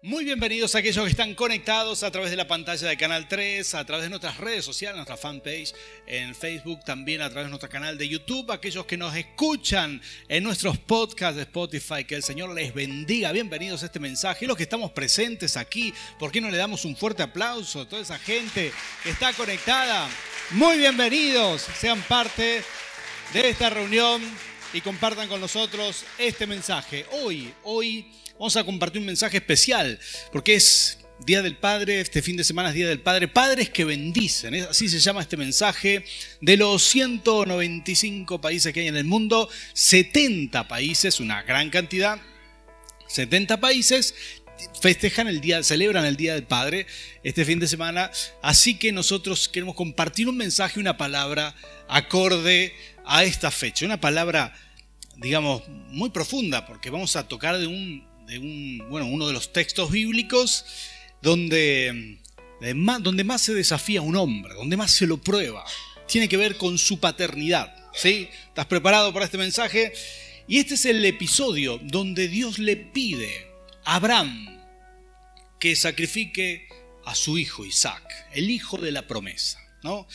Muy bienvenidos a aquellos que están conectados a través de la pantalla de Canal 3, a través de nuestras redes sociales, nuestra fanpage en Facebook, también a través de nuestro canal de YouTube, aquellos que nos escuchan en nuestros podcasts de Spotify, que el Señor les bendiga. Bienvenidos a este mensaje. Y los que estamos presentes aquí, ¿por qué no le damos un fuerte aplauso a toda esa gente que está conectada? Muy bienvenidos, sean parte de esta reunión y compartan con nosotros este mensaje. Hoy, hoy vamos a compartir un mensaje especial, porque es Día del Padre, este fin de semana es Día del Padre, padres que bendicen, así se llama este mensaje, de los 195 países que hay en el mundo, 70 países, una gran cantidad, 70 países festejan el día, celebran el Día del Padre este fin de semana, así que nosotros queremos compartir un mensaje, una palabra acorde a esta fecha, una palabra digamos muy profunda, porque vamos a tocar de un de un, bueno, uno de los textos bíblicos donde, más, donde más se desafía a un hombre, donde más se lo prueba. Tiene que ver con su paternidad. ¿sí? ¿Estás preparado para este mensaje? Y este es el episodio donde Dios le pide a Abraham que sacrifique a su hijo Isaac, el hijo de la promesa. ¿no?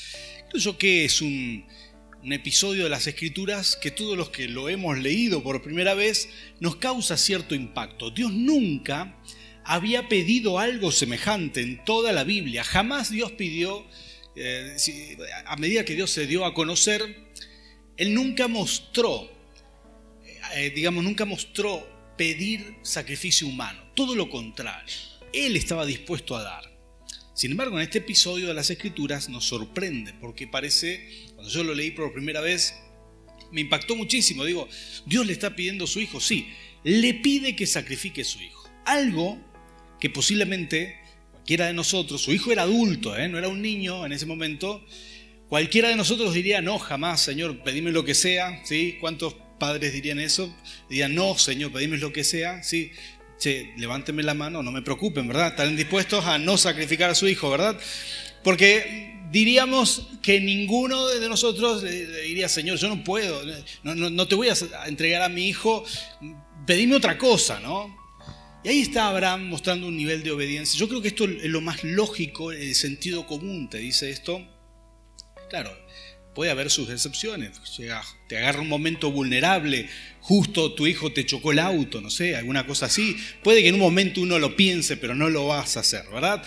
Creo que es un, un episodio de las Escrituras que todos los que lo hemos leído por primera vez nos causa cierto impacto. Dios nunca había pedido algo semejante en toda la Biblia. Jamás Dios pidió, eh, a medida que Dios se dio a conocer, Él nunca mostró, eh, digamos, nunca mostró pedir sacrificio humano. Todo lo contrario. Él estaba dispuesto a dar. Sin embargo, en este episodio de las Escrituras nos sorprende porque parece, cuando yo lo leí por primera vez, me impactó muchísimo. Digo, Dios le está pidiendo a su hijo, sí, le pide que sacrifique a su hijo. Algo que posiblemente cualquiera de nosotros, su hijo era adulto, ¿eh? no era un niño en ese momento, cualquiera de nosotros diría, no, jamás, Señor, pedime lo que sea, ¿sí? ¿Cuántos padres dirían eso? Dirían, no, Señor, pedime lo que sea, ¿sí? che, levánteme la mano, no me preocupen, ¿verdad? Están dispuestos a no sacrificar a su hijo, ¿verdad? Porque diríamos que ninguno de nosotros le diría, Señor, yo no puedo, no, te voy a entregar a mi hijo, pedime otra cosa, ¿no? Y ahí está Abraham mostrando un nivel de obediencia. Yo creo que esto es lo más lógico, el sentido común te dice esto. Claro, puede haber sus excepciones. te agarra un momento vulnerable, justo tu hijo te chocó el auto, no sé, alguna cosa así. Puede que en un momento uno lo piense, pero no lo vas a hacer, ¿verdad?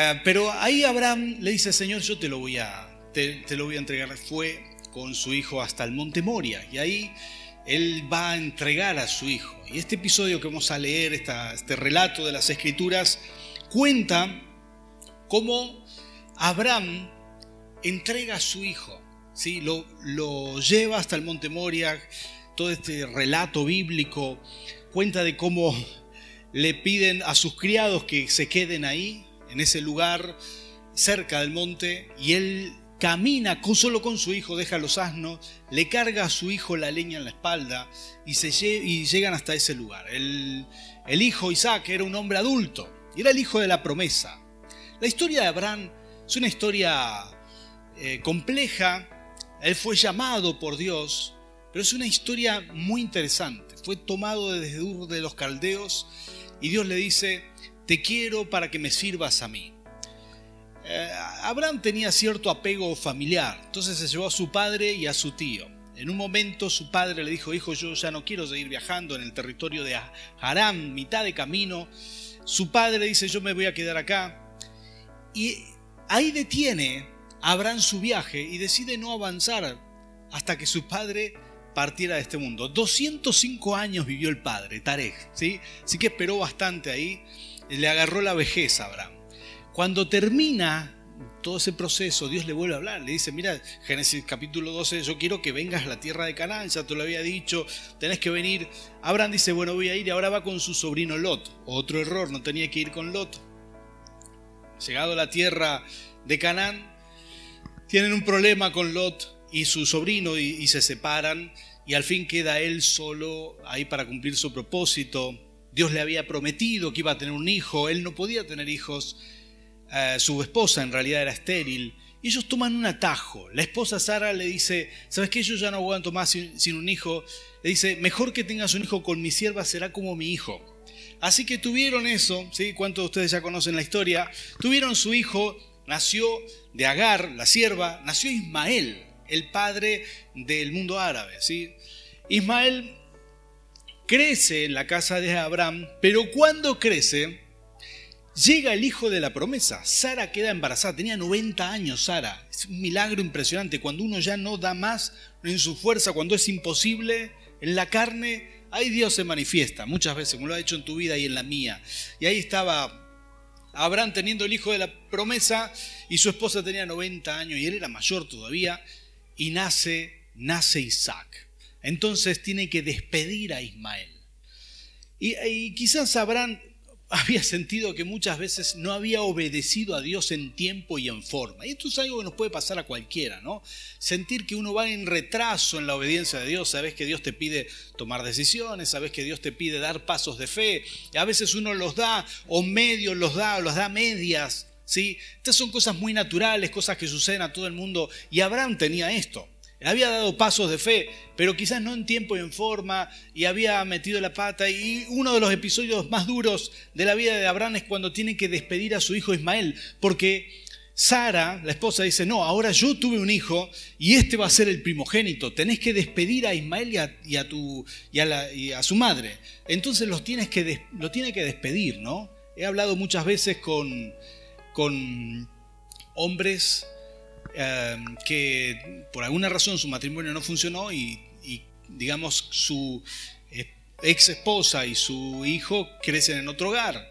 Eh, pero ahí Abraham le dice, Señor, yo te lo voy a, te, lo voy a entregar. Fue con su hijo hasta el monte Moria y ahí él va a entregar a su hijo. Y este episodio que vamos a leer, este relato de las escrituras, cuenta cómo Abraham entrega a su hijo lo, lleva hasta el monte Moria, todo este relato bíblico cuenta de cómo le piden a sus criados que se queden ahí, en ese lugar, cerca del monte, y él camina solo con su hijo, deja los asnos, le carga a su hijo la leña en la espalda y, se, y llegan hasta ese lugar. El, hijo Isaac era un hombre adulto, era el hijo de la promesa. La historia de Abraham es una historia eh, compleja, él fue llamado por Dios, pero es una historia muy interesante. Fue tomado desde Ur de los Caldeos y Dios le dice, te quiero para que me sirvas a mí. Eh, Abraham tenía cierto apego familiar, entonces se llevó a su padre y a su tío. En un momento su padre le dijo, hijo, yo ya no quiero seguir viajando en el territorio de Haram, mitad de camino. Su padre dice, yo me voy a quedar acá. Y ahí detiene Abraham su viaje y decide no avanzar hasta que su padre partiera de este mundo. 205 años vivió el padre, Tarek, ¿sí? Así que esperó bastante ahí, le agarró la vejez a Abraham. Cuando termina todo ese proceso, Dios le vuelve a hablar, le dice, mira, Génesis capítulo 12, yo quiero que vengas a la tierra de Canaán, ya te lo había dicho, tenés que venir. Abraham dice, bueno, voy a ir y ahora va con su sobrino Lot. Otro error, no tenía que ir con Lot. Llegado a la tierra de Canaán, tienen un problema con Lot y su sobrino y, se separan y al fin queda él solo ahí para cumplir su propósito. Dios le había prometido que iba a tener un hijo, él no podía tener hijos, eh, su esposa en realidad era estéril. Y ellos toman un atajo. La esposa Sara le dice, ¿sabes qué? Yo ya no aguanto más sin, sin un hijo. Le dice, mejor que tengas un hijo con mi sierva será como mi hijo. Así que tuvieron eso, ¿sí? ¿Cuántos de ustedes ya conocen la historia? Tuvieron su hijo, nació de Agar, la sierva, nació Ismael, el padre del mundo árabe, ¿sí? Ismael crece en la casa de Abraham, pero cuando crece, llega el hijo de la promesa. Sara queda embarazada, tenía 90 años Sara. Es un milagro impresionante. Cuando uno ya no da más en su fuerza, cuando es imposible, en la carne, ahí Dios se manifiesta muchas veces, como lo ha hecho en tu vida y en la mía. Y ahí estaba Abraham teniendo el hijo de la promesa y su esposa tenía 90 años y él era mayor todavía y nace, nace Isaac entonces tiene que despedir a Ismael. Y, quizás Abraham había sentido que muchas veces no había obedecido a Dios en tiempo y en forma. Y esto es algo que nos puede pasar a cualquiera, ¿no? Sentir que uno va en retraso en la obediencia de Dios, sabes que Dios te pide tomar decisiones, sabes que Dios te pide dar pasos de fe, y a veces uno los da o medios los da o los da medias, ¿sí? Estas son cosas muy naturales, cosas que suceden a todo el mundo, y Abraham tenía esto. Había dado pasos de fe, pero quizás no en tiempo y en forma, y había metido la pata. Y uno de los episodios más duros de la vida de Abraham es cuando tiene que despedir a su hijo Ismael, porque Sara, la esposa, dice, no, ahora yo tuve un hijo y este va a ser el primogénito. Tenés que despedir a Ismael y a, tu, y a, su madre. Entonces los tienes que, lo tiene que despedir, ¿no? He hablado muchas veces con, con hombres Em, que por alguna razón su matrimonio no funcionó y, digamos, su eh, ex esposa y su hijo crecen en otro hogar.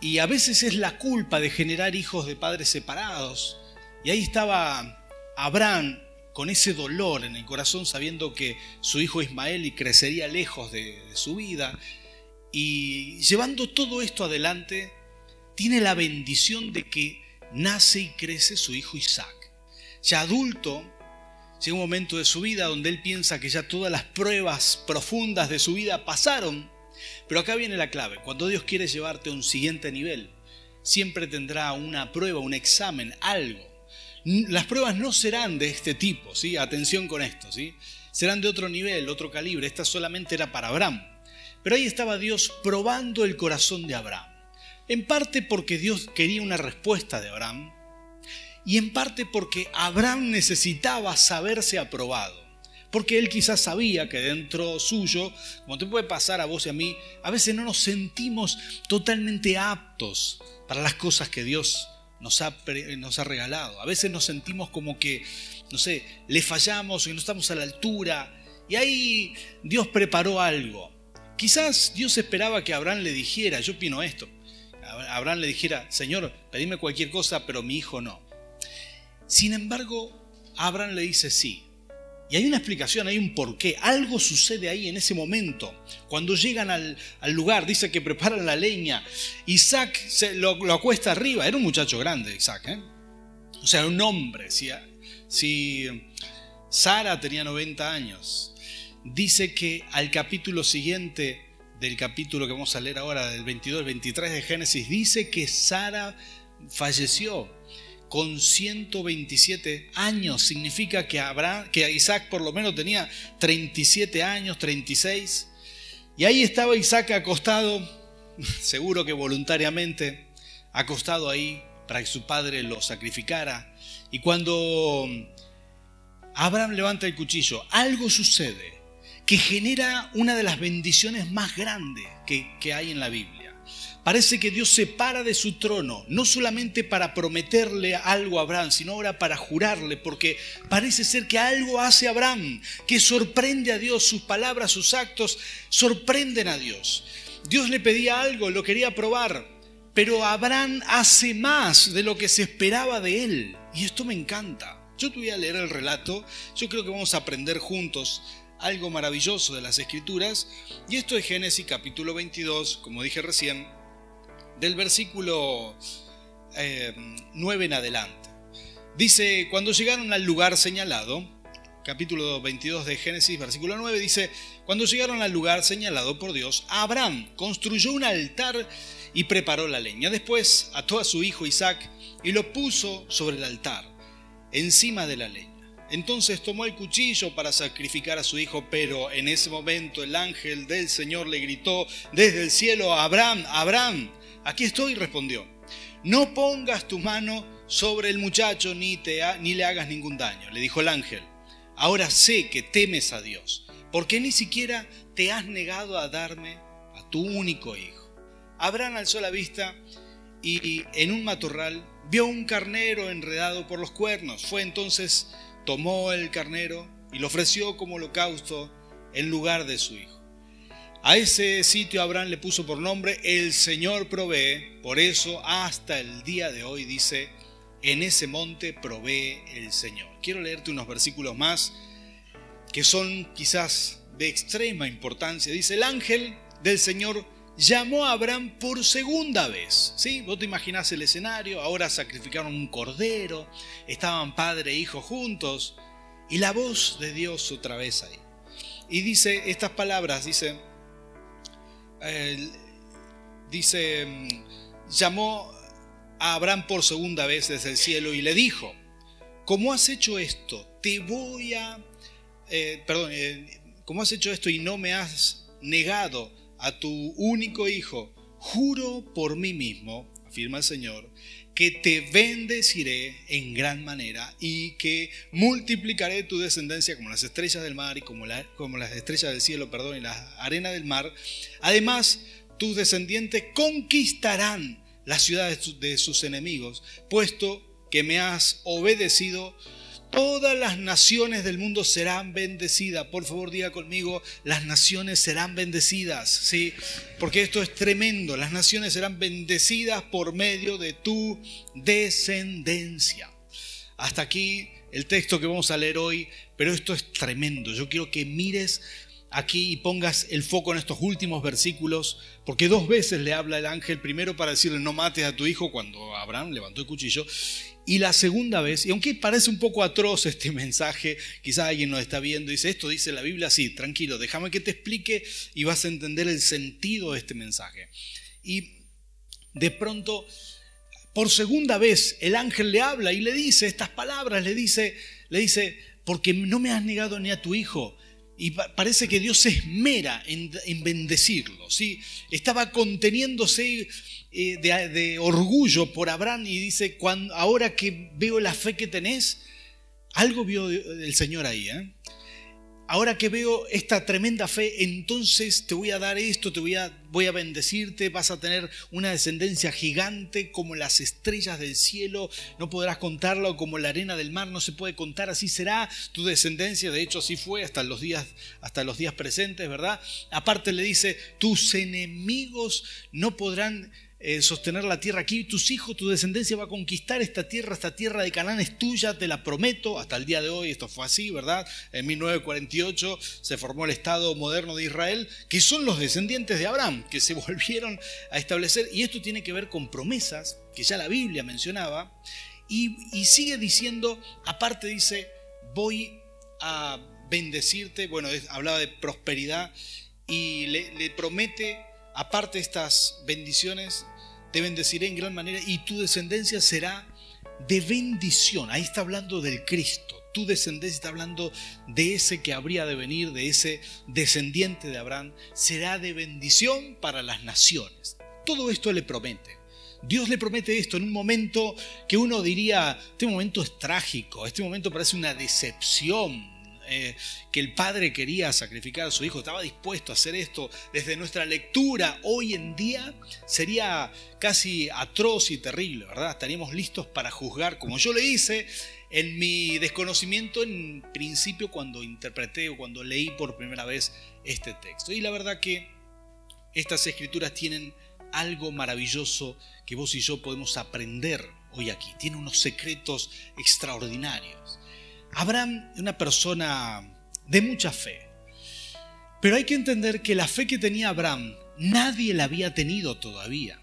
Y a veces es la culpa de generar hijos de padres separados. Y ahí estaba Abraham con ese dolor en el corazón, sabiendo que su hijo Ismael crecería lejos de su vida. Y llevando todo esto adelante, tiene la bendición de que nace y crece su hijo Isaac. Ya adulto, llega un momento de su vida donde él piensa que ya todas las pruebas profundas de su vida pasaron. Pero acá viene la clave. Cuando Dios quiere llevarte a un siguiente nivel, siempre tendrá una prueba, un examen, algo. Las pruebas no serán de este tipo, ¿sí? Atención con esto, ¿sí? Serán de otro nivel, otro calibre. Esta solamente era para Abraham. Pero ahí estaba Dios probando el corazón de Abraham. En parte porque Dios quería una respuesta de Abraham y en parte porque Abraham necesitaba saberse aprobado. Porque él quizás sabía que dentro suyo, como te puede pasar a vos y a mí, a veces no nos sentimos totalmente aptos para las cosas que Dios nos ha, regalado. A veces nos sentimos como que, no sé, le fallamos y no estamos a la altura. Y ahí Dios preparó algo. Quizás Dios esperaba que Abraham le dijera, yo opino esto, Abraham le dijera, Señor, pedime cualquier cosa, pero mi hijo no. Sin embargo, Abraham le dice sí. Y hay una explicación, hay un porqué. Algo sucede ahí en ese momento. Cuando llegan al, lugar, dice que preparan la leña. Isaac se, lo, acuesta arriba. Era un muchacho grande, Isaac. ¿eh? O sea, un hombre. Si, si Sara tenía 90 años, dice que al capítulo siguiente del capítulo que vamos a leer ahora, del 22 23 de Génesis, dice que Sara falleció con 127 años. Significa que, Abraham, que Isaac por lo menos tenía 37 años, 36. Y ahí estaba Isaac acostado, seguro que voluntariamente, acostado ahí para que su padre lo sacrificara. Y cuando Abraham levanta el cuchillo, algo sucede que genera una de las bendiciones más grandes que, hay en la Biblia. Parece que Dios se para de su trono, no solamente para prometerle algo a Abraham, sino ahora para jurarle, porque parece ser que algo hace Abraham, que sorprende a Dios, sus palabras, sus actos, sorprenden a Dios. Dios le pedía algo, lo quería probar, pero Abraham hace más de lo que se esperaba de él. Y esto me encanta. Yo te voy a leer el relato, yo creo que vamos a aprender juntos algo maravilloso de las escrituras, y esto es Génesis capítulo 22, como dije recién, del versículo 9 eh, en adelante. Dice, cuando llegaron al lugar señalado, capítulo 22 de Génesis, versículo 9, dice, cuando llegaron al lugar señalado por Dios, Abraham construyó un altar y preparó la leña. Después ató a su hijo Isaac y lo puso sobre el altar, encima de la leña. Entonces tomó el cuchillo para sacrificar a su hijo, pero en ese momento el ángel del Señor le gritó desde el cielo, Abraham, Abraham, aquí estoy, respondió. No pongas tu mano sobre el muchacho ni, te ni le hagas ningún daño, le dijo el ángel. Ahora sé que temes a Dios, porque ni siquiera te has negado a darme a tu único hijo. Abraham alzó la vista y en un matorral vio un carnero enredado por los cuernos. Fue entonces, tomó el carnero y lo ofreció como holocausto en lugar de su hijo. A ese sitio Abraham le puso por nombre El Señor provee. Por eso hasta el día de hoy dice, en ese monte provee el Señor. Quiero leerte unos versículos más que son quizás de extrema importancia. Dice, el ángel del Señor llamó a Abraham por segunda vez. ¿sí? Vos te imaginás el escenario, ahora sacrificaron un cordero, estaban padre e hijo juntos, y la voz de Dios otra vez ahí. Y dice estas palabras, dice, dice, mm, llamó a Abraham por segunda vez desde el cielo y le dijo, como has hecho esto, te voy a, eh, perdón, eh, como has hecho esto y no me has negado a tu único hijo, juro por mí mismo, afirma el Señor, que te bendeciré en gran manera y que multiplicaré tu descendencia como las estrellas del mar y como, como las estrellas del cielo, perdón, y la arena del mar. Además, tus descendientes conquistarán las ciudades de sus enemigos, puesto que me has obedecido Todas las naciones del mundo serán bendecidas. Por favor, diga conmigo, las naciones serán bendecidas, ¿sí? Porque esto es tremendo. Las naciones serán bendecidas por medio de tu descendencia. Hasta aquí el texto que vamos a leer hoy, pero esto es tremendo. Yo quiero que mires aquí y pongas el foco en estos últimos versículos, porque dos veces le habla el ángel, primero para decirle no mates a tu hijo cuando Abraham levantó el cuchillo, y la segunda vez, y aunque parece un poco atroz este mensaje, quizás alguien nos está viendo y dice, esto dice la Biblia, sí, tranquilo, déjame que te explique y vas a entender el sentido de este mensaje. Y de pronto, por segunda vez, el ángel le habla y le dice estas palabras, le dice, le dice, porque no me has negado ni a tu hijo, y parece que Dios se esmera en, bendecirlo. Estaba conteniéndose eh, de, orgullo por Abraham y dice, cuando, ahora que veo la fe que tenés, algo vio el Señor ahí. ¿eh? Ahora que veo esta tremenda fe, entonces te voy a dar esto, te voy a, voy a bendecirte, vas a tener una descendencia gigante como las estrellas del cielo, no podrás contarlo como la arena del mar, no se puede contar, así será tu descendencia, de hecho así fue hasta los días, hasta los días presentes, ¿verdad? Aparte le dice, tus enemigos no podrán eh, sostener la tierra aquí. Tus hijos, tu descendencia va a conquistar esta tierra, esta tierra de Canaán es tuya, te la prometo. Hasta el día de hoy esto fue así, ¿verdad? En 1948 se formó el Estado moderno de Israel, que son los descendientes de Abraham, que se volvieron a establecer. Y esto tiene que ver con promesas que ya la Biblia mencionaba. Y, sigue diciendo, aparte dice, voy a bendecirte, bueno, hablaba de prosperidad y le, le promete, aparte estas bendiciones, te bendeciré en gran manera y tu descendencia será de bendición. Ahí está hablando del Cristo. Tu descendencia está hablando de ese que habría de venir, de ese descendiente de Abraham. Será de bendición para las naciones. Todo esto le promete. Dios le promete esto en un momento que uno diría, este momento es trágico, este momento parece una decepción, eh, que el padre quería sacrificar a su hijo, estaba dispuesto a hacer esto desde nuestra lectura hoy en día, sería casi atroz y terrible, ¿verdad? Estaríamos listos para juzgar, como yo le hice en mi desconocimiento en principio cuando interpreté o cuando leí por primera vez este texto. Y la verdad que estas escrituras tienen algo maravilloso que vos y yo podemos aprender hoy aquí. Tiene unos secretos extraordinarios. Abraham es una persona de mucha fe. Pero hay que entender que la fe que tenía Abraham nadie la había tenido todavía.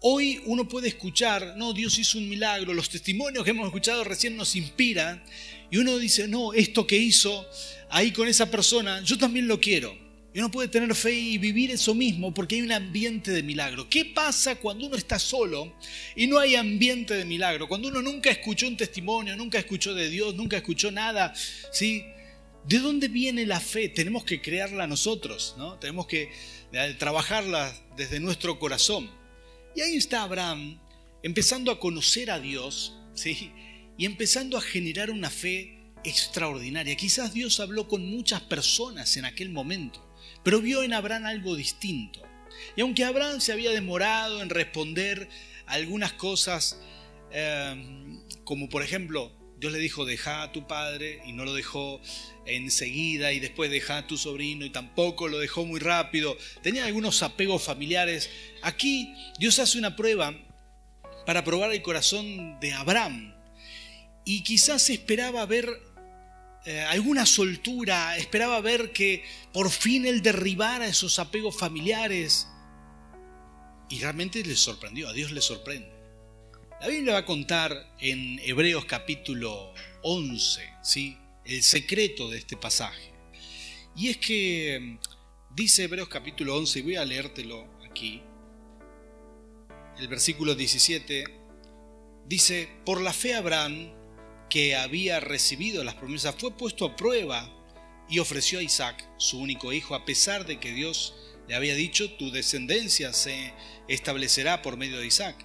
Hoy uno puede escuchar, no, Dios hizo un milagro, los testimonios que hemos escuchado recién nos inspiran y uno dice, no, esto que hizo ahí con esa persona, yo también lo quiero. Y uno puede tener fe y vivir eso mismo porque hay un ambiente de milagro. ¿Qué pasa cuando uno está solo y no hay ambiente de milagro? Cuando uno nunca escuchó un testimonio, nunca escuchó de Dios, nunca escuchó nada, ¿sí? ¿De dónde viene la fe? Tenemos que crearla nosotros, ¿no? Tenemos que eh, trabajarla desde nuestro corazón. Y ahí está Abraham empezando a conocer a Dios, ¿sí? Y empezando a generar una fe extraordinaria. Quizás Dios habló con muchas personas en aquel momento pero vio en Abraham algo distinto. Y aunque Abraham se había demorado en responder algunas cosas, eh, como por ejemplo, Dios le dijo, deja a tu padre y no lo dejó enseguida y después deja a tu sobrino y tampoco lo dejó muy rápido. Tenía algunos apegos familiares. Aquí Dios hace una prueba para probar el corazón de Abraham y quizás esperaba ver eh, alguna soltura, esperaba ver que por fin él derribara esos apegos familiares. Y realmente le sorprendió, a Dios le sorprende. La Biblia va a contar en Hebreos capítulo 11, ¿sí? el secreto de este pasaje. Y es que dice Hebreos capítulo 11, y voy a leértelo aquí, el versículo 17, dice, por la fe Abraham, que había recibido las promesas fue puesto a prueba y ofreció a Isaac, su único hijo, a pesar de que Dios le había dicho, tu descendencia se establecerá por medio de Isaac.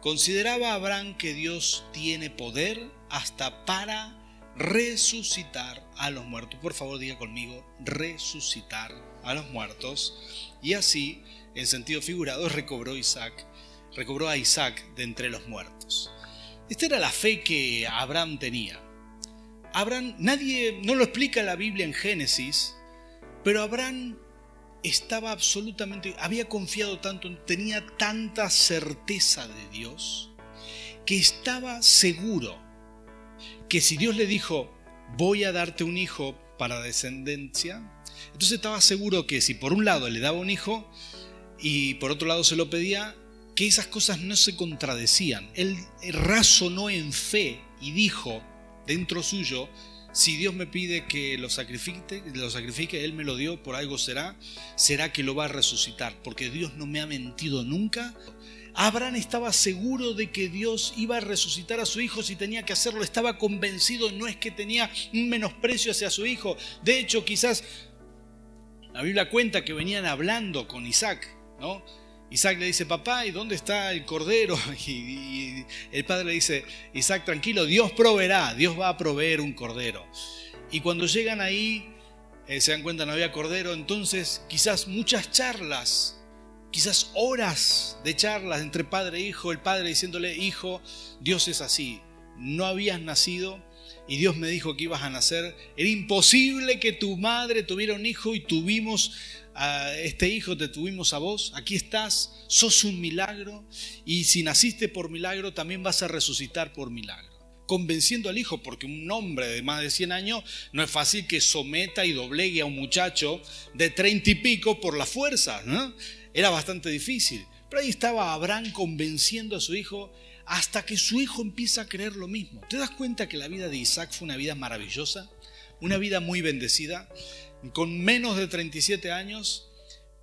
Consideraba Abraham que Dios tiene poder hasta para resucitar a los muertos. Por favor, diga conmigo, resucitar a los muertos. Y así, en sentido figurado, recobró Isaac, recobró a Isaac de entre los muertos. Esta era la fe que Abraham tenía. Abraham, nadie, no lo explica la Biblia en Génesis, pero Abraham estaba absolutamente, había confiado tanto, tenía tanta certeza de Dios, que estaba seguro que si Dios le dijo, voy a darte un hijo para descendencia, entonces estaba seguro que si por un lado le daba un hijo y por otro lado se lo pedía, que esas cosas no se contradecían. Él razonó en fe y dijo dentro suyo, si Dios me pide que lo sacrifique, lo sacrifique, Él me lo dio, por algo será, será que lo va a resucitar, porque Dios no me ha mentido nunca. Abraham estaba seguro de que Dios iba a resucitar a su hijo si tenía que hacerlo, estaba convencido, no es que tenía un menosprecio hacia su hijo. De hecho, quizás la Biblia cuenta que venían hablando con Isaac, ¿no? Isaac le dice, papá, ¿y dónde está el cordero? Y, el padre le dice, Isaac, tranquilo, Dios proveerá, Dios va a proveer un cordero. Y cuando llegan ahí, eh, se dan cuenta no había cordero, entonces quizás muchas charlas, quizás horas de charlas entre padre e hijo, el padre diciéndole, hijo, Dios es así, no habías nacido y Dios me dijo que ibas a nacer, era imposible que tu madre tuviera un hijo y tuvimos a este hijo te tuvimos a vos, aquí estás, sos un milagro y si naciste por milagro también vas a resucitar por milagro. Convenciendo al hijo, porque un hombre de más de 100 años no es fácil que someta y doblegue a un muchacho de 30 y pico por la fuerza, ¿no? Era bastante difícil. Pero ahí estaba Abraham convenciendo a su hijo hasta que su hijo empieza a creer lo mismo. ¿Te das cuenta que la vida de Isaac fue una vida maravillosa? Una vida muy bendecida con menos de 37 años,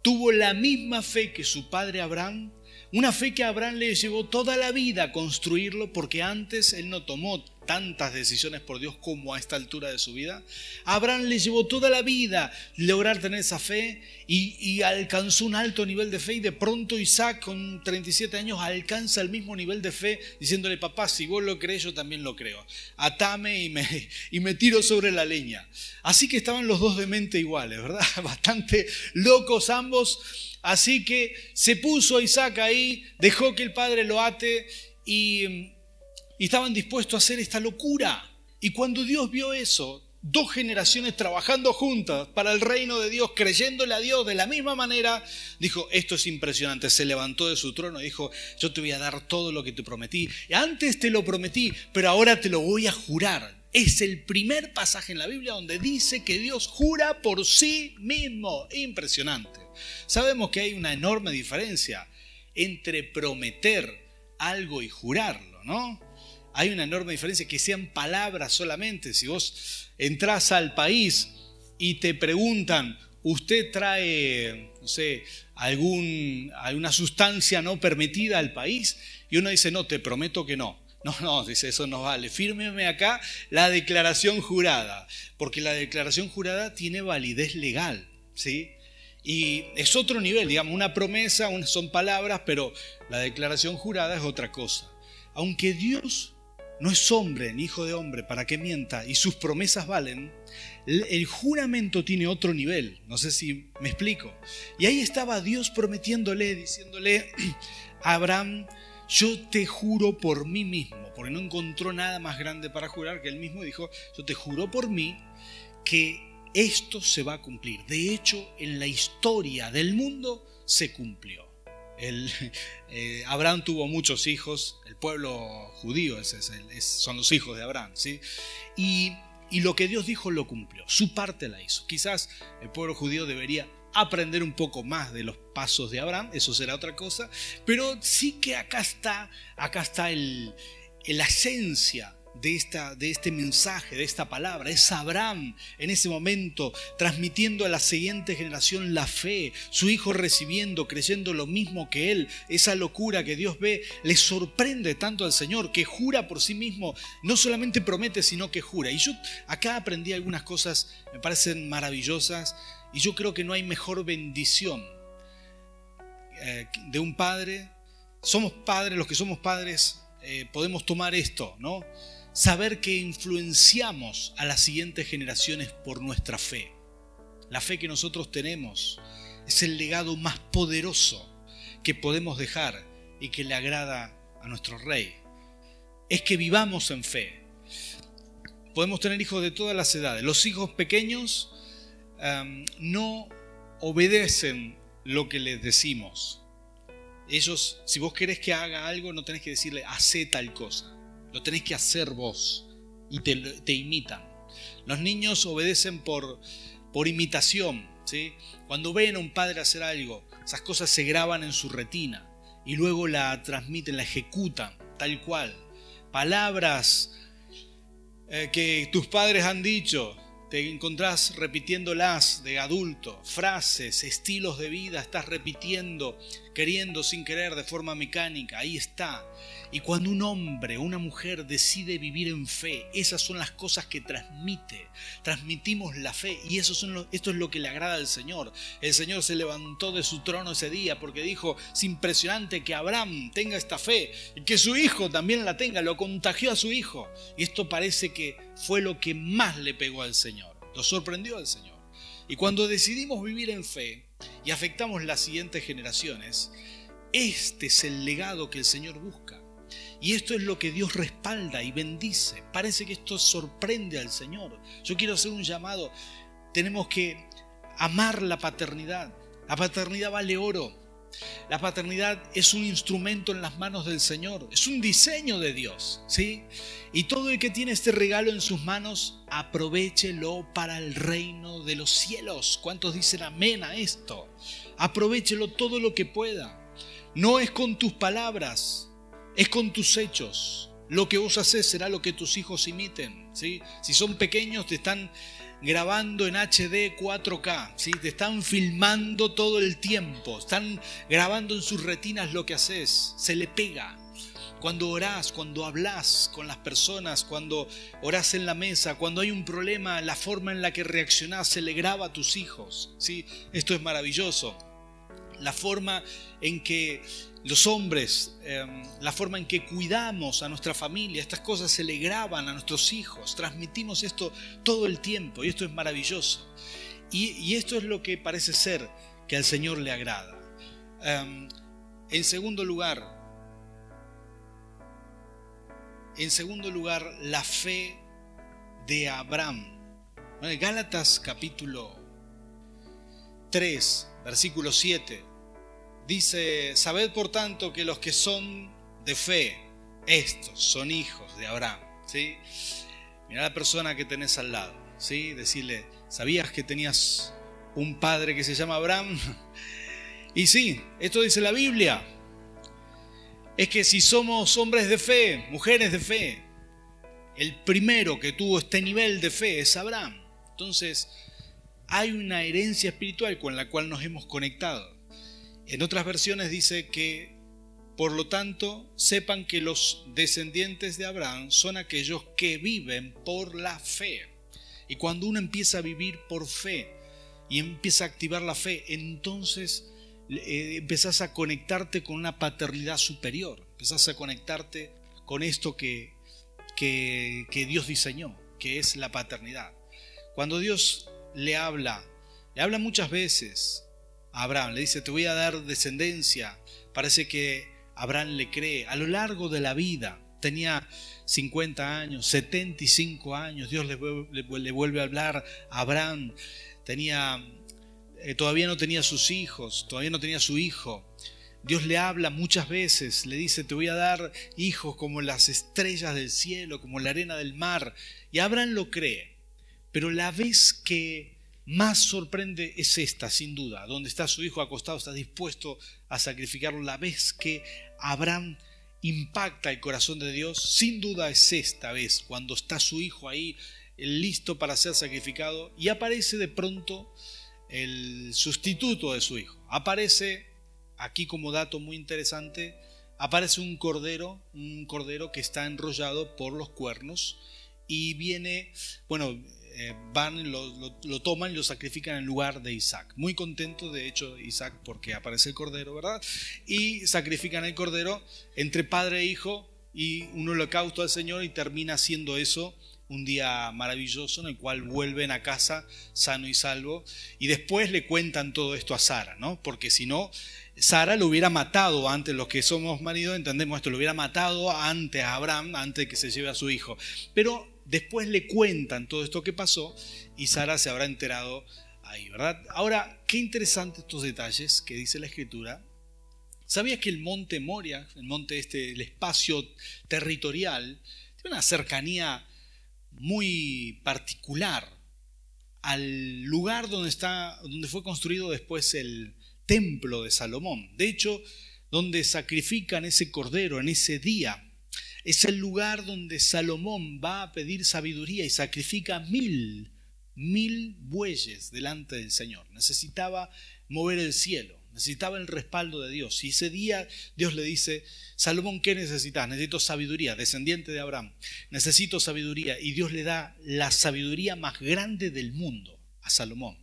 tuvo la misma fe que su padre Abraham, una fe que Abraham le llevó toda la vida a construirlo porque antes él no tomó tantas decisiones por Dios como a esta altura de su vida. Abraham le llevó toda la vida lograr tener esa fe y, alcanzó un alto nivel de fe y de pronto Isaac con 37 años alcanza el mismo nivel de fe diciéndole, papá, si vos lo crees, yo también lo creo. Atame y me, y me tiro sobre la leña. Así que estaban los dos de mente iguales, ¿verdad? Bastante locos ambos. Así que se puso Isaac ahí, dejó que el padre lo ate y estaban dispuestos a hacer esta locura. Y cuando Dios vio eso, dos generaciones trabajando juntas para el reino de Dios, creyéndole a Dios de la misma manera, dijo, esto es impresionante, se levantó de su trono y dijo, yo te voy a dar todo lo que te prometí. Antes te lo prometí, pero ahora te lo voy a jurar. Es el primer pasaje en la Biblia donde dice que Dios jura por sí mismo. Impresionante. Sabemos que hay una enorme diferencia entre prometer algo y jurarlo, ¿no? hay una enorme diferencia, que sean palabras solamente. Si vos entras al país y te preguntan, usted trae, no sé, algún, alguna sustancia no permitida al país y uno dice, no, te prometo que no. No, no, dice, eso no vale. Fírmeme acá la declaración jurada, porque la declaración jurada tiene validez legal, ¿sí? Y es otro nivel, digamos, una promesa son palabras, pero la declaración jurada es otra cosa. Aunque Dios no es hombre ni hijo de hombre para que mienta y sus promesas valen, el juramento tiene otro nivel, no sé si me explico. Y ahí estaba Dios prometiéndole, diciéndole a Abraham, yo te juro por mí mismo, porque no encontró nada más grande para jurar que él mismo dijo, yo te juro por mí que esto se va a cumplir. De hecho, en la historia del mundo se cumplió. Eh, Abraham tuvo muchos hijos, el pueblo judío son los hijos de Abraham, ¿sí? Y, y lo que Dios dijo lo cumplió, su parte la hizo. Quizás el pueblo judío debería aprender un poco más de los pasos de Abraham, eso será otra cosa, pero sí que acá está, acá está el, la esencia de, esta, de este mensaje, de esta palabra. Es Abraham en ese momento transmitiendo a la siguiente generación la fe, su hijo recibiendo, creyendo lo mismo que él. Esa locura que Dios ve le sorprende tanto al Señor que jura por sí mismo, no solamente promete, sino que jura. Y yo acá aprendí algunas cosas, me parecen maravillosas, y yo creo que no hay mejor bendición eh, de un padre. Somos padres, los que somos padres, eh, podemos tomar esto, ¿no? Saber que influenciamos a las siguientes generaciones por nuestra fe. La fe que nosotros tenemos es el legado más poderoso que podemos dejar y que le agrada a nuestro rey. Es que vivamos en fe. Podemos tener hijos de todas las edades. Los hijos pequeños em, no obedecen lo que les decimos. Ellos, si vos querés que haga algo, no tenés que decirle, hace tal cosa lo tenés que hacer vos y te, imitan. Los niños obedecen por, por imitación. ¿sí? Cuando ven a un padre hacer algo, esas cosas se graban en su retina y luego la transmiten, la ejecutan tal cual. Palabras eh, que tus padres han dicho, te encontrás repitiéndolas de adulto, frases, estilos de vida, estás repitiendo, queriendo sin querer de forma mecánica, ahí está. Y cuando un hombre una mujer decide vivir en fe, esas son las cosas que transmite. Transmitimos la fe y eso son esto es lo que le agrada al Señor. El Señor se levantó de su trono ese día porque dijo, es impresionante que Abraham tenga esta fe y que su hijo también la tenga. Lo contagió a su hijo. Y esto parece que fue lo que más le pegó al Señor. Lo sorprendió al Señor. Y cuando decidimos vivir en fe y afectamos las siguientes generaciones, este es el legado que el Señor busca. Y esto es lo que Dios respalda y bendice. Parece que esto sorprende al Señor. Yo quiero hacer un llamado. Tenemos que amar la paternidad. La paternidad vale oro. La paternidad es un instrumento en las manos del Señor, es un diseño de Dios, ¿sí? Y todo el que tiene este regalo en sus manos, aprovechelo para el reino de los cielos. ¿Cuántos dicen amén a esto? Aprovechelo todo lo que pueda. No es con tus palabras, es con tus hechos. Lo que vos haces será lo que tus hijos imiten. ¿sí? Si son pequeños, te están grabando en HD 4K, ¿sí? te están filmando todo el tiempo, están grabando en sus retinas lo que haces, se le pega. Cuando orás, cuando hablas con las personas, cuando orás en la mesa, cuando hay un problema, la forma en la que reaccionás se le graba a tus hijos. ¿sí? Esto es maravilloso. La forma en que los hombres, em, la forma en que cuidamos a nuestra familia, estas cosas se le graban a nuestros hijos, transmitimos esto todo el tiempo y esto es maravilloso. Y, esto es lo que parece ser que al Señor le agrada. Em, en segundo lugar, en segundo lugar, la fe de Abraham. Gálatas capítulo 3, versículo 7 Dice, sabed por tanto que los que son de fe, estos son hijos de Abraham. ¿sí? Mira la persona que tenés al lado. ¿sí? Decirle, ¿sabías que tenías un padre que se llama Abraham? Y sí, esto dice la Biblia. Es que si somos hombres de fe, mujeres de fe, el primero que tuvo este nivel de fe es Abraham. Entonces, hay una herencia espiritual con la cual nos hemos conectado. En otras versiones dice que, por lo tanto, sepan que los descendientes de Abraham son aquellos que viven por la fe. Y cuando uno empieza a vivir por fe y empieza a activar la fe, entonces eh, empezás a conectarte con una paternidad superior, empezás a conectarte con esto que, que, que Dios diseñó, que es la paternidad. Cuando Dios le habla, le habla muchas veces Abraham, le dice, te voy a dar descendencia. Parece que Abraham le cree. A lo largo de la vida, tenía 50 años, 75 años, Dios le, vuelve a hablar a Abraham. Tenía, eh, todavía no tenía sus hijos, todavía no tenía su hijo. Dios le habla muchas veces, le dice, te voy a dar hijos como las estrellas del cielo, como la arena del mar. Y Abraham lo cree. Pero la vez que más sorprende es esta, sin duda, donde está su hijo acostado, está dispuesto a sacrificarlo. La vez que Abraham impacta el corazón de Dios, sin duda es esta vez, cuando está su hijo ahí listo para ser sacrificado y aparece de pronto el sustituto de su hijo. Aparece, aquí como dato muy interesante, aparece un cordero, un cordero que está enrollado por los cuernos y viene, bueno, eh, van, lo, lo, toman y lo sacrifican en lugar de Isaac. Muy contento, de hecho, Isaac, porque aparece el cordero, ¿verdad? Y sacrifican el cordero entre padre e hijo y un holocausto al Señor y termina siendo eso un día maravilloso en el cual vuelven a casa sano y salvo y después le cuentan todo esto a Sara, ¿no? Porque si no, Sara lo hubiera matado antes, los que somos maridos entendemos esto, lo hubiera matado antes a Abraham, antes de que se lleve a su hijo. Pero Después le cuentan todo esto que pasó y Sara se habrá enterado ahí, ¿verdad? Ahora, qué interesantes estos detalles que dice la escritura. ¿Sabías que el monte Moria, el monte este, el espacio territorial, tiene una cercanía muy particular al lugar donde, está, donde fue construido después el templo de Salomón? De hecho, donde sacrifican ese cordero en ese día es el lugar donde Salomón va a pedir sabiduría y sacrifica mil, mil bueyes delante del Señor. Necesitaba mover el cielo, necesitaba el respaldo de Dios. Y ese día Dios le dice, Salomón, ¿qué necesitas? Necesito sabiduría, descendiente de Abraham. Necesito sabiduría. Y Dios le da la sabiduría más grande del mundo a Salomón.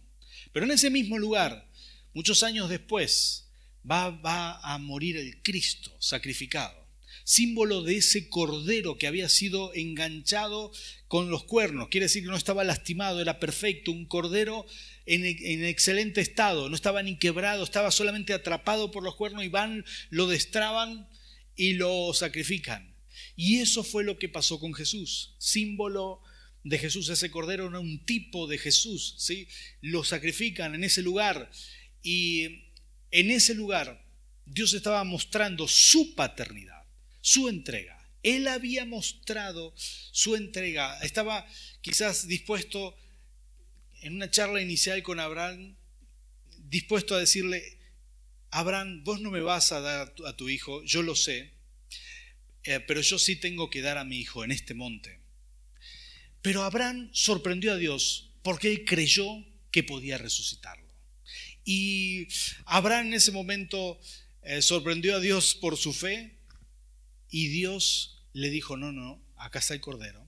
Pero en ese mismo lugar, muchos años después, va, va a morir el Cristo sacrificado símbolo de ese cordero que había sido enganchado con los cuernos. Quiere decir que no estaba lastimado, era perfecto, un cordero en, excelente estado, no estaba ni quebrado, estaba solamente atrapado por los cuernos y van, lo destraban y lo sacrifican. Y eso fue lo que pasó con Jesús, símbolo de Jesús, ese cordero era un tipo de Jesús, ¿sí? Lo sacrifican en ese lugar y en ese lugar Dios estaba mostrando su paternidad su entrega. Él había mostrado su entrega. Estaba quizás dispuesto, en una charla inicial con Abraham, dispuesto a decirle, Abraham, vos no me vas a dar a tu hijo, yo lo sé, eh, pero yo sí tengo que dar a mi hijo en este monte. Pero Abraham sorprendió a Dios porque él creyó que podía resucitarlo. Y Abraham en ese momento eh, sorprendió a Dios por su fe, y Dios le dijo, no, no, acá está el cordero.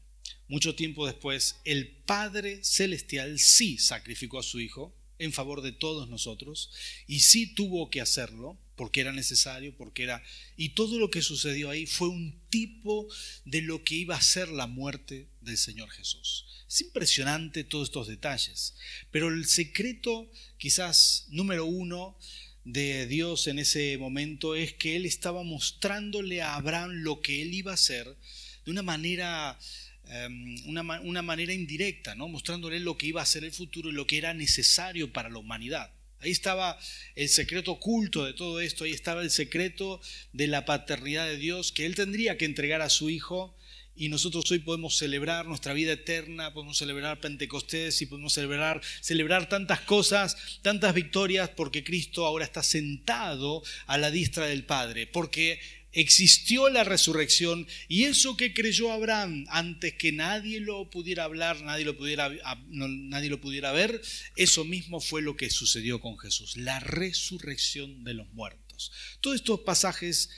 Mucho tiempo después, el Padre Celestial sí sacrificó a su Hijo en favor de todos nosotros y sí tuvo que hacerlo porque era necesario, porque era... Y todo lo que sucedió ahí fue un tipo de lo que iba a ser la muerte del Señor Jesús. Es impresionante todos estos detalles, pero el secreto quizás número uno de Dios en ese momento es que Él estaba mostrándole a Abraham lo que Él iba a hacer de una manera, em, una, una, manera indirecta, ¿no? mostrándole lo que iba a ser el futuro y lo que era necesario para la humanidad. Ahí estaba el secreto oculto de todo esto, ahí estaba el secreto de la paternidad de Dios que Él tendría que entregar a su Hijo y nosotros hoy podemos celebrar nuestra vida eterna, podemos celebrar Pentecostés y podemos celebrar, celebrar tantas cosas, tantas victorias, porque Cristo ahora está sentado a la diestra del Padre, porque existió la resurrección y eso que creyó Abraham antes que nadie lo pudiera hablar, nadie lo pudiera, nadie lo pudiera ver, eso mismo fue lo que sucedió con Jesús, la resurrección de los muertos. Todos estos pasajes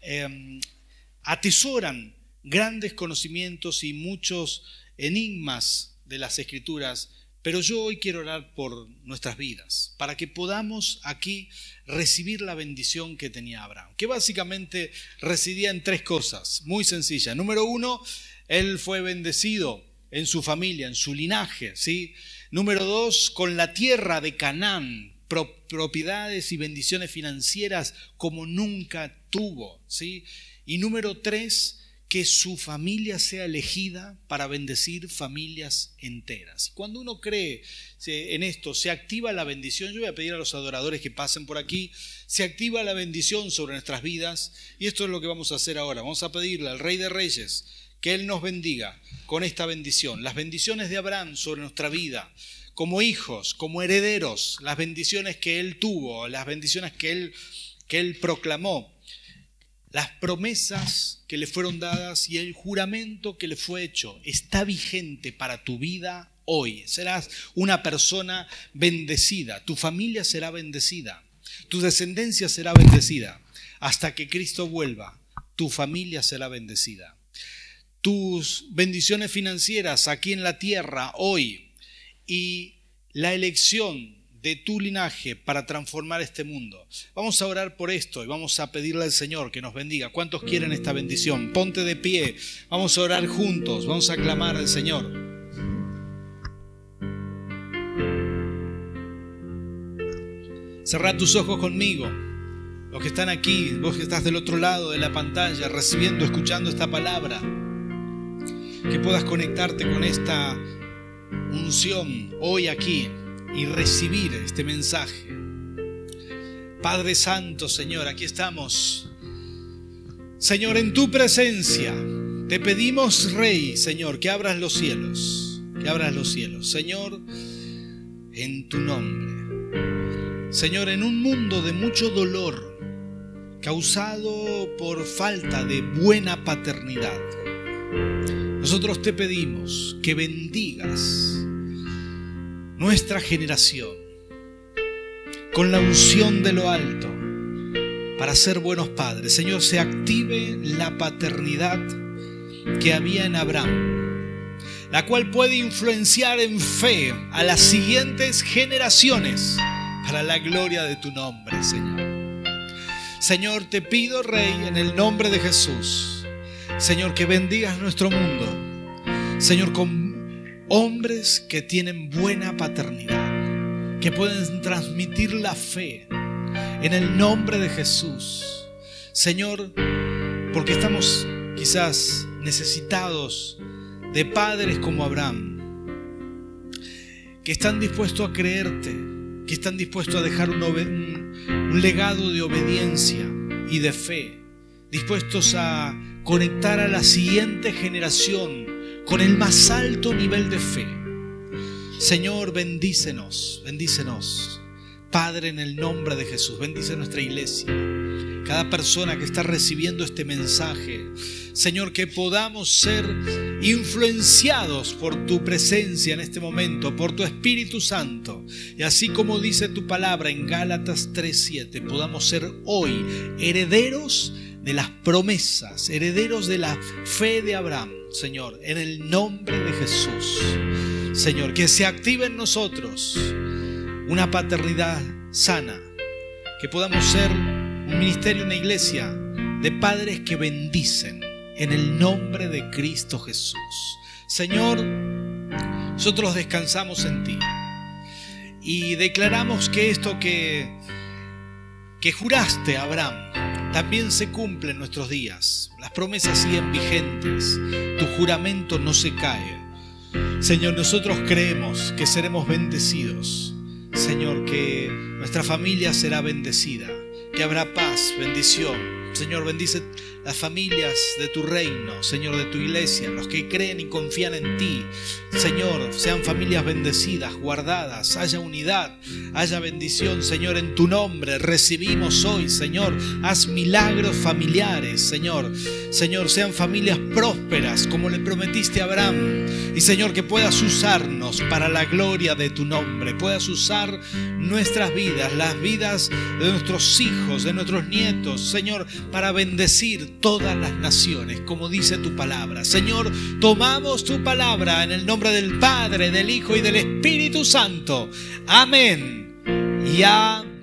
em, atesoran grandes conocimientos y muchos enigmas de las escrituras pero yo hoy quiero orar por nuestras vidas, para que podamos aquí recibir la bendición que tenía Abraham, que básicamente residía en tres cosas, muy sencillas. Número uno, él fue bendecido en su familia, en su linaje, ¿sí? Número dos, con la tierra de Canaán, propiedades y bendiciones financieras como nunca tuvo, ¿sí? Y número tres, que su familia sea elegida para bendecir familias enteras. Cuando uno cree en esto, se activa la bendición. Yo voy a pedir a los adoradores que pasen por aquí, se activa la bendición sobre nuestras vidas y esto es lo que vamos a hacer ahora. Vamos a pedirle al Rey de Reyes que Él nos bendiga con esta bendición. Las bendiciones de Abraham sobre nuestra vida, como hijos, como herederos, las bendiciones que Él tuvo, las bendiciones que Él, que él proclamó las promesas que le fueron dadas y el juramento que le fue hecho está vigente para tu vida hoy. Serás una persona bendecida, tu familia será bendecida, tu descendencia será bendecida. Hasta que Cristo vuelva, tu familia será bendecida. Tus bendiciones financieras aquí en la tierra hoy y la elección de tu linaje para transformar este mundo. Vamos a orar por esto y vamos a pedirle al Señor que nos bendiga. ¿Cuántos quieren esta bendición? Ponte de pie, vamos a orar juntos, vamos a clamar al Señor. Cerrad tus ojos conmigo. Los que están aquí, vos que estás del otro lado de la pantalla, recibiendo, escuchando esta palabra, que puedas conectarte con esta unción hoy aquí y recibir este mensaje. Padre Santo, Señor, aquí estamos. Señor, en tu presencia te pedimos, Rey, Señor, que abras los cielos, que abras los cielos. Señor, en tu nombre. Señor, en un mundo de mucho dolor causado por falta de buena paternidad, nosotros te pedimos que bendigas nuestra generación con la unción de lo alto para ser buenos padres. Señor, se active la paternidad que había en Abraham, la cual puede influenciar en fe a las siguientes generaciones para la gloria de tu nombre, Señor. Señor, te pido, Rey, en el nombre de Jesús, Señor, que bendigas nuestro mundo. Señor, con hombres que tienen buena paternidad, que pueden transmitir la fe en el nombre de Jesús. Señor, porque estamos quizás necesitados de padres como Abraham, que están dispuestos a creerte, que están dispuestos a dejar un, legado de obediencia y de fe, dispuestos a conectar a la siguiente generación con el más alto nivel de fe. Señor, bendícenos, bendícenos. Padre, en el nombre de Jesús, bendice nuestra iglesia. Cada persona que está recibiendo este mensaje, Señor, que podamos ser influenciados por tu presencia en este momento, por tu Espíritu Santo. Y así como dice tu palabra en Gálatas 3:7, podamos ser hoy herederos de las promesas, herederos de la fe de Abraham Señor, en el nombre de Jesús. Señor, que se active en nosotros una paternidad sana, que podamos ser un ministerio, una iglesia de padres que bendicen en el nombre de Cristo Jesús. Señor, nosotros descansamos en ti y declaramos que esto que, que juraste, Abraham, también se cumple en nuestros días. Las promesas siguen vigentes, tu juramento no se cae. Señor, nosotros creemos que seremos bendecidos. Señor, que nuestra familia será bendecida, que habrá paz, bendición. Señor, bendice las familias de tu reino, Señor, de tu iglesia, los que creen y confían en ti. Señor, sean familias bendecidas, guardadas, haya unidad, haya bendición, Señor, en tu nombre. Recibimos hoy, Señor, haz milagros familiares, Señor. Señor, sean familias prósperas, como le prometiste a Abraham. Y Señor, que puedas usarnos para la gloria de tu nombre, puedas usar nuestras vidas, las vidas de nuestros hijos, de nuestros nietos, Señor, para bendecir todas las naciones, como dice tu palabra. Señor, tomamos tu palabra en el nombre del Padre, del Hijo y del Espíritu Santo. Amén. Y amén.